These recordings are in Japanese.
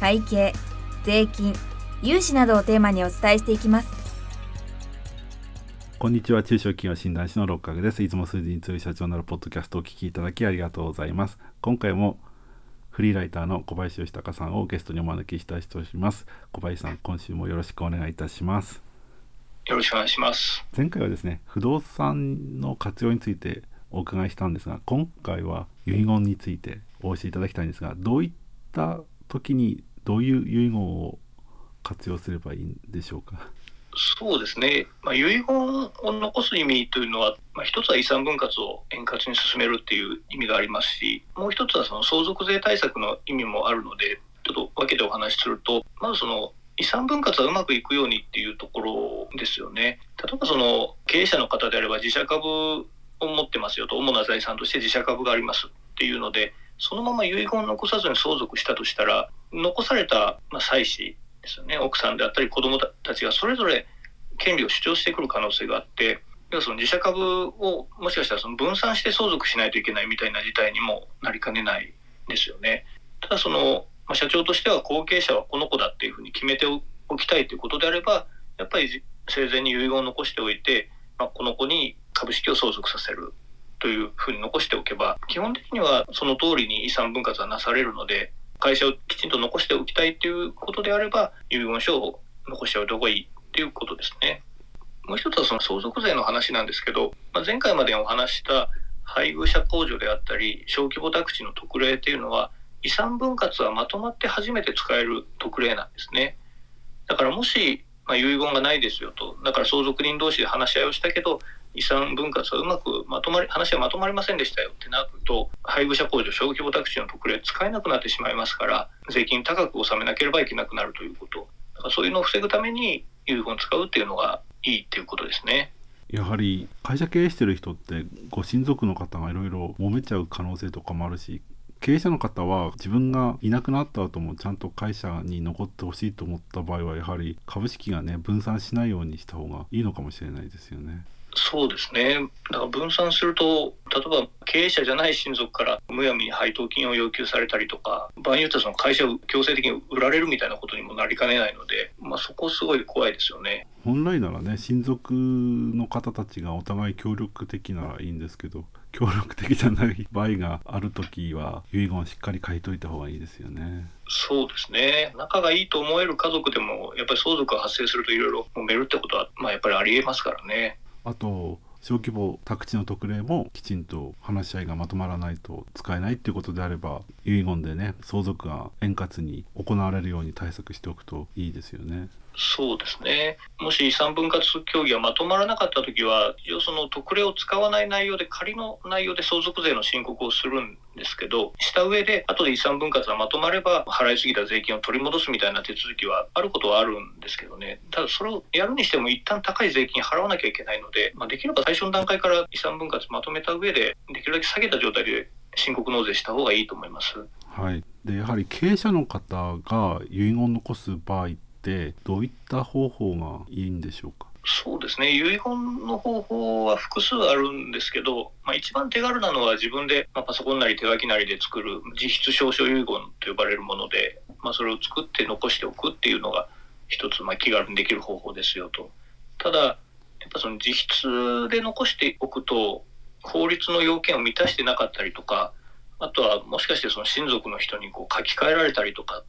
会計税金融資などをテーマにお伝えしていきます。こんにちは。中小企業診断士の六角です。いつも数字に強い社長なるポッドキャストをお聞きいただきありがとうございます。今回もフリーライターの小林義孝さんをゲストにお招きしたいとします。小林さん今週もよろしくお願いいたします。よろしくお願いします。前回はですね不動産の活用についてお伺いしたんですが今回は遺言についてお教えいただきたいんですがどういった時にどういう遺言を活用すればいいんでしょうか？そうですね、まあ、遺言を残す意味というのは、まあ、一つは遺産分割を円滑に進めるっていう意味がありますしもう一つはその相続税対策の意味もあるのでちょっと分けてお話しするとまずその遺産分割はうまくいくようにっていうところですよね。例えばその経営者の方であれば自社株を持ってますよと主な財産として自社株がありますっていうのでそのまま遺言を残さずに相続したとしたら残されたまあ妻子ですよね奥さんであったり子供たちがそれぞれ権利を主張してくる可能性があって要はその自社株をもしかしたらその分散して相続しないといけないみたいな事態にもなりかねないですよね。ただそのまあ、社長としては後継者はこの子だっていうふうに決めておきたいということであればやっぱり生前に遺言を残しておいて、まあ、この子に株式を相続させるというふうに残しておけば基本的にはその通りに遺産分割はなされるので会社をきちんと残しておきたいということであれば遺言書を残しておいた方がいいということですね。もう一つはその相続税の話なんですけど、まあ、前回までお話した配偶者控除であったり小規模宅地の特例というのは遺産分割はまとまって初めて使える特例なんですね。だからもし、まあ、遺言がないですよと、だから相続人同士で話し合いをしたけど、遺産分割はうまくまとまり、話はまとまりませんでしたよってなると、配偶者控除、小規模宅地の特例使えなくなってしまいますから、税金高く納めなければいけなくなるということ。だからそういうのを防ぐために遺言使うっていうのがいいっていうことですね。やはり会社経営してる人ってご親族の方がいろいろ揉めちゃう可能性とかもあるし経営者の方は自分がいなくなった後もちゃんと会社に残ってほしいと思った場合はやはり株式がね分散しないようにした方がいいのかもしれないですよね。そうですね。だから分散すると、例えば経営者じゃない親族からむやみに配当金を要求されたりとか、場合によってはその会社を強制的に売られるみたいなことにもなりかねないので、まあ、そこすごい怖いですよね。本来ならね、親族の方たちがお互い協力的ならいいんですけど、協力的じゃない場合がある時は遺言をしっかり書いといた方がいいですよね。そうですね仲がいいと思える家族でもやっぱり相続が発生するといろいろ揉めるってことは、まあ、やっぱりありえますからね。あと小規模宅地の特例もきちんと話し合いがまとまらないと使えないっていうことであれば遺言でね相続が円滑に行われるように対策しておくといいですよね。そうですね。もし遺産分割協議がまとまらなかったときは、一応その特例を使わない内容で仮の内容で相続税の申告をするんですけど、した上で、後で遺産分割がまとまれば、払いすぎた税金を取り戻すみたいな手続きはあることはあるんですけどね。ただそれをやるにしても一旦高い税金払わなきゃいけないので、まあ、できれば最初の段階から遺産分割まとめた上で、できるだけ下げた状態で申告納税した方がいいと思います。はい。で、やはり経営者の方が遺言を残す場合ってどういった方法がいいんでしょうか？そうですね遺言の方法は複数あるんですけど、まあ、一番手軽なのは自分で、まあ、パソコンなり手書きなりで作る実質証書遺言と呼ばれるもので、まあ、それを作って残しておくっていうのが一つ、まあ、気軽にできる方法ですよと。ただやっぱその実質で残しておくと法律の要件を満たしてなかったりとかあとはもしかしてその親族の人にこう書き換えられたりとか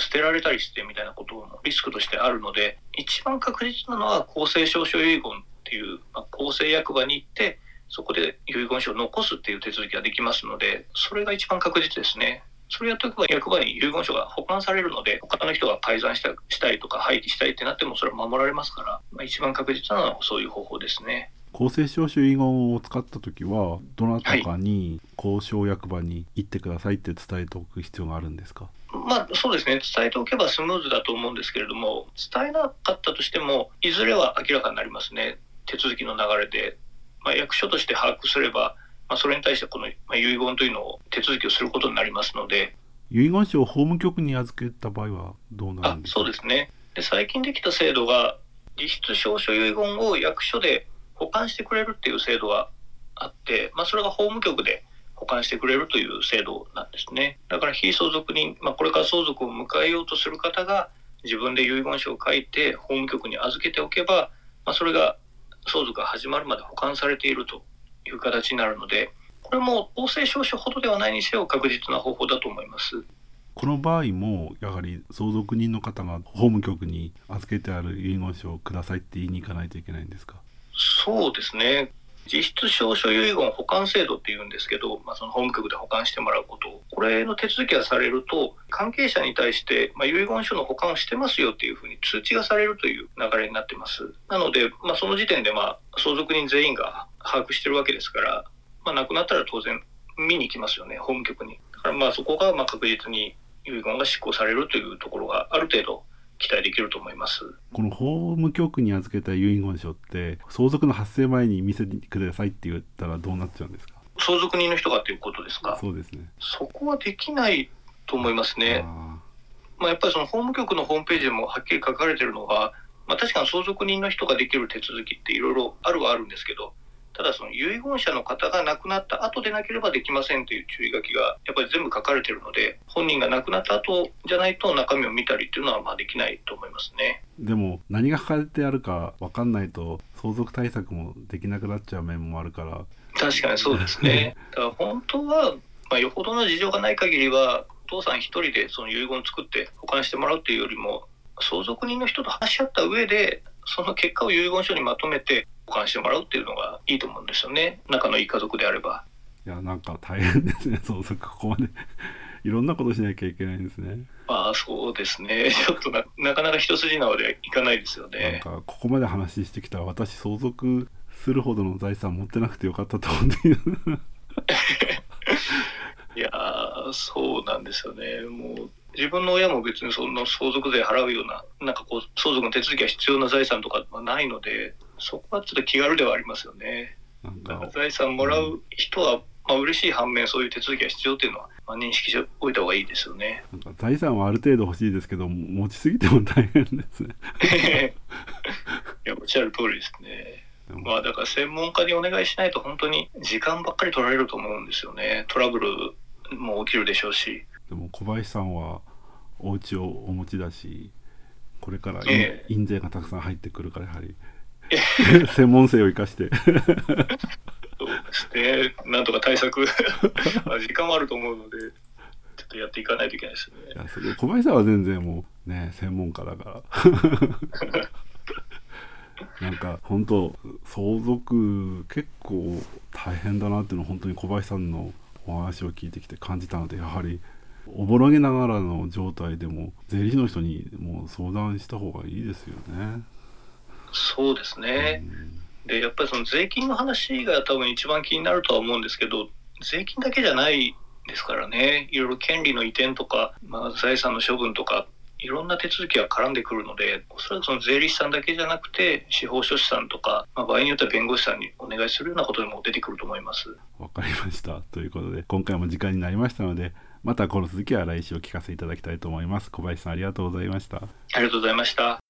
捨てられたりしてみたいなこともリスクとしてあるので一番確実なのは公正証書遺言っていう、まあ、公正役場に行ってそこで遺言書を残すっていう手続きができますのでそれが一番確実ですね。それやっておけば役場に遺言書が保管されるので他の人が改ざんしたしたいとか廃棄したいってなってもそれは守られますから、まあ、一番確実なのはそういう方法ですね。公正証書遺言を使った時はどなたかに交渉役場に行ってくださいって伝えておく必要があるんですか？まあそうですね。伝えておけばスムーズだと思うんですけれども伝えなかったとしてもいずれは明らかになりますね。手続きの流れで、まあ、役所として把握すれば、まあ、それに対してこの遺言というのを手続きをすることになりますので。遺言書を法務局に預けた場合はどうなるんですか？そうですね。で最近できた制度が実質証書遺言を役所で保管してくれるっていう制度があって、まあ、それが法務局で保管してくれるという制度なんですね。だから非相続人、まあ、これから相続を迎えようとする方が自分で遺言書を書いて法務局に預けておけば、まあ、それが相続が始まるまで保管されているという形になるので、これも公正証書ほどではないにせよ確実な方法だと思います。この場合もやはり相続人の方が法務局に預けてある遺言書をくださいって言いに行かないといけないんですか？そうですね実質証書遺言保管制度っていうんですけど、まあ、その法務局で保管してもらうこと、これの手続きがされると、関係者に対して、まあ、遺言書の保管をしてますよっていうふうに通知がされるという流れになってます。なので、まあ、その時点で、まあ、相続人全員が把握してるわけですから、まあ、亡くなったら当然見に行きますよね、法務局に。だからまあそこがまあ確実に遺言が執行されるというところがある程度期待できると思います。この法務局に預けた遺言書って相続の発生前に見せてくださいって言ったらどうなっちゃうんですか？相続人の人がっていうことですか？そうですね。そこはできないと思いますね。まあ、やっぱりその法務局のホームページでもはっきり書かれてるのが、まあ、確かに相続人の人ができる手続きっていろいろあるはあるんですけどただその遺言者の方が亡くなった後でなければできませんという注意書きがやっぱり全部書かれてるので本人が亡くなった後じゃないと中身を見たりっていうのはまあできないと思いますね。でも何が書かれてあるか分かんないと相続対策もできなくなっちゃう面もあるから。確かにそうですね。だから本当は、まあ、よほどの事情がない限りはお父さん一人でその遺言を作って保管してもらうっていうよりも相続人の人と話し合った上でその結果を遺言書にまとめて保管してもらうっていうのがいいと思うんですよね。仲のいい家族であれば。いやなんか大変ですね。相続ここまで。いろんなことしなきゃいけないんですね。まあそうですね。ちょっとななかなか一筋縄でいかないですよね。なんかここまで話してきた私相続するほどの財産持ってなくてよかったと思ってい やそうなんですよね。もう自分の親も別にその相続税払うような、なんかこう、相続の手続きが必要な財産とかはないので、そこはちょっと気軽ではありますよね。財産もらう人は、まあ嬉しい反面、そういう手続きが必要っていうのは、まあ、認識しておいた方がいいですよね。なんか財産はある程度欲しいですけど、持ちすぎても大変ですね。いや、おっしゃる通りですね。まあだから専門家にお願いしないと本当に時間ばっかり取られると思うんですよね。トラブルも起きるでしょうし。でも小林さんはお家をお持ちだしこれから印税がたくさん入ってくるからやはり 専門性を生かして。でなんとか対策 時間はあると思うのでちょっとやっていかないといけないですね。いやそ小林さんは全然もうね専門家だから。なんか本当相続結構大変だなっていうのを本当に小林さんのお話を聞いてきて感じたのでやはりおぼろげながらの状態でも税理士の人にもう相談した方がいいですよね。そうですね、うん、でやっぱりその税金の話が多分一番気になるとは思うんですけど税金だけじゃないですからねいろいろ権利の移転とか、まあ、財産の処分とかいろんな手続きが絡んでくるので、おそらくその税理士さんだけじゃなくて、司法書士さんとか、まあ、場合によっては弁護士さんにお願いするようなことにも出てくると思います。わかりました。ということで、今回も時間になりましたので、またこの続きは来週お聞かせいただきたいと思います。小林さんありがとうございました。ありがとうございました。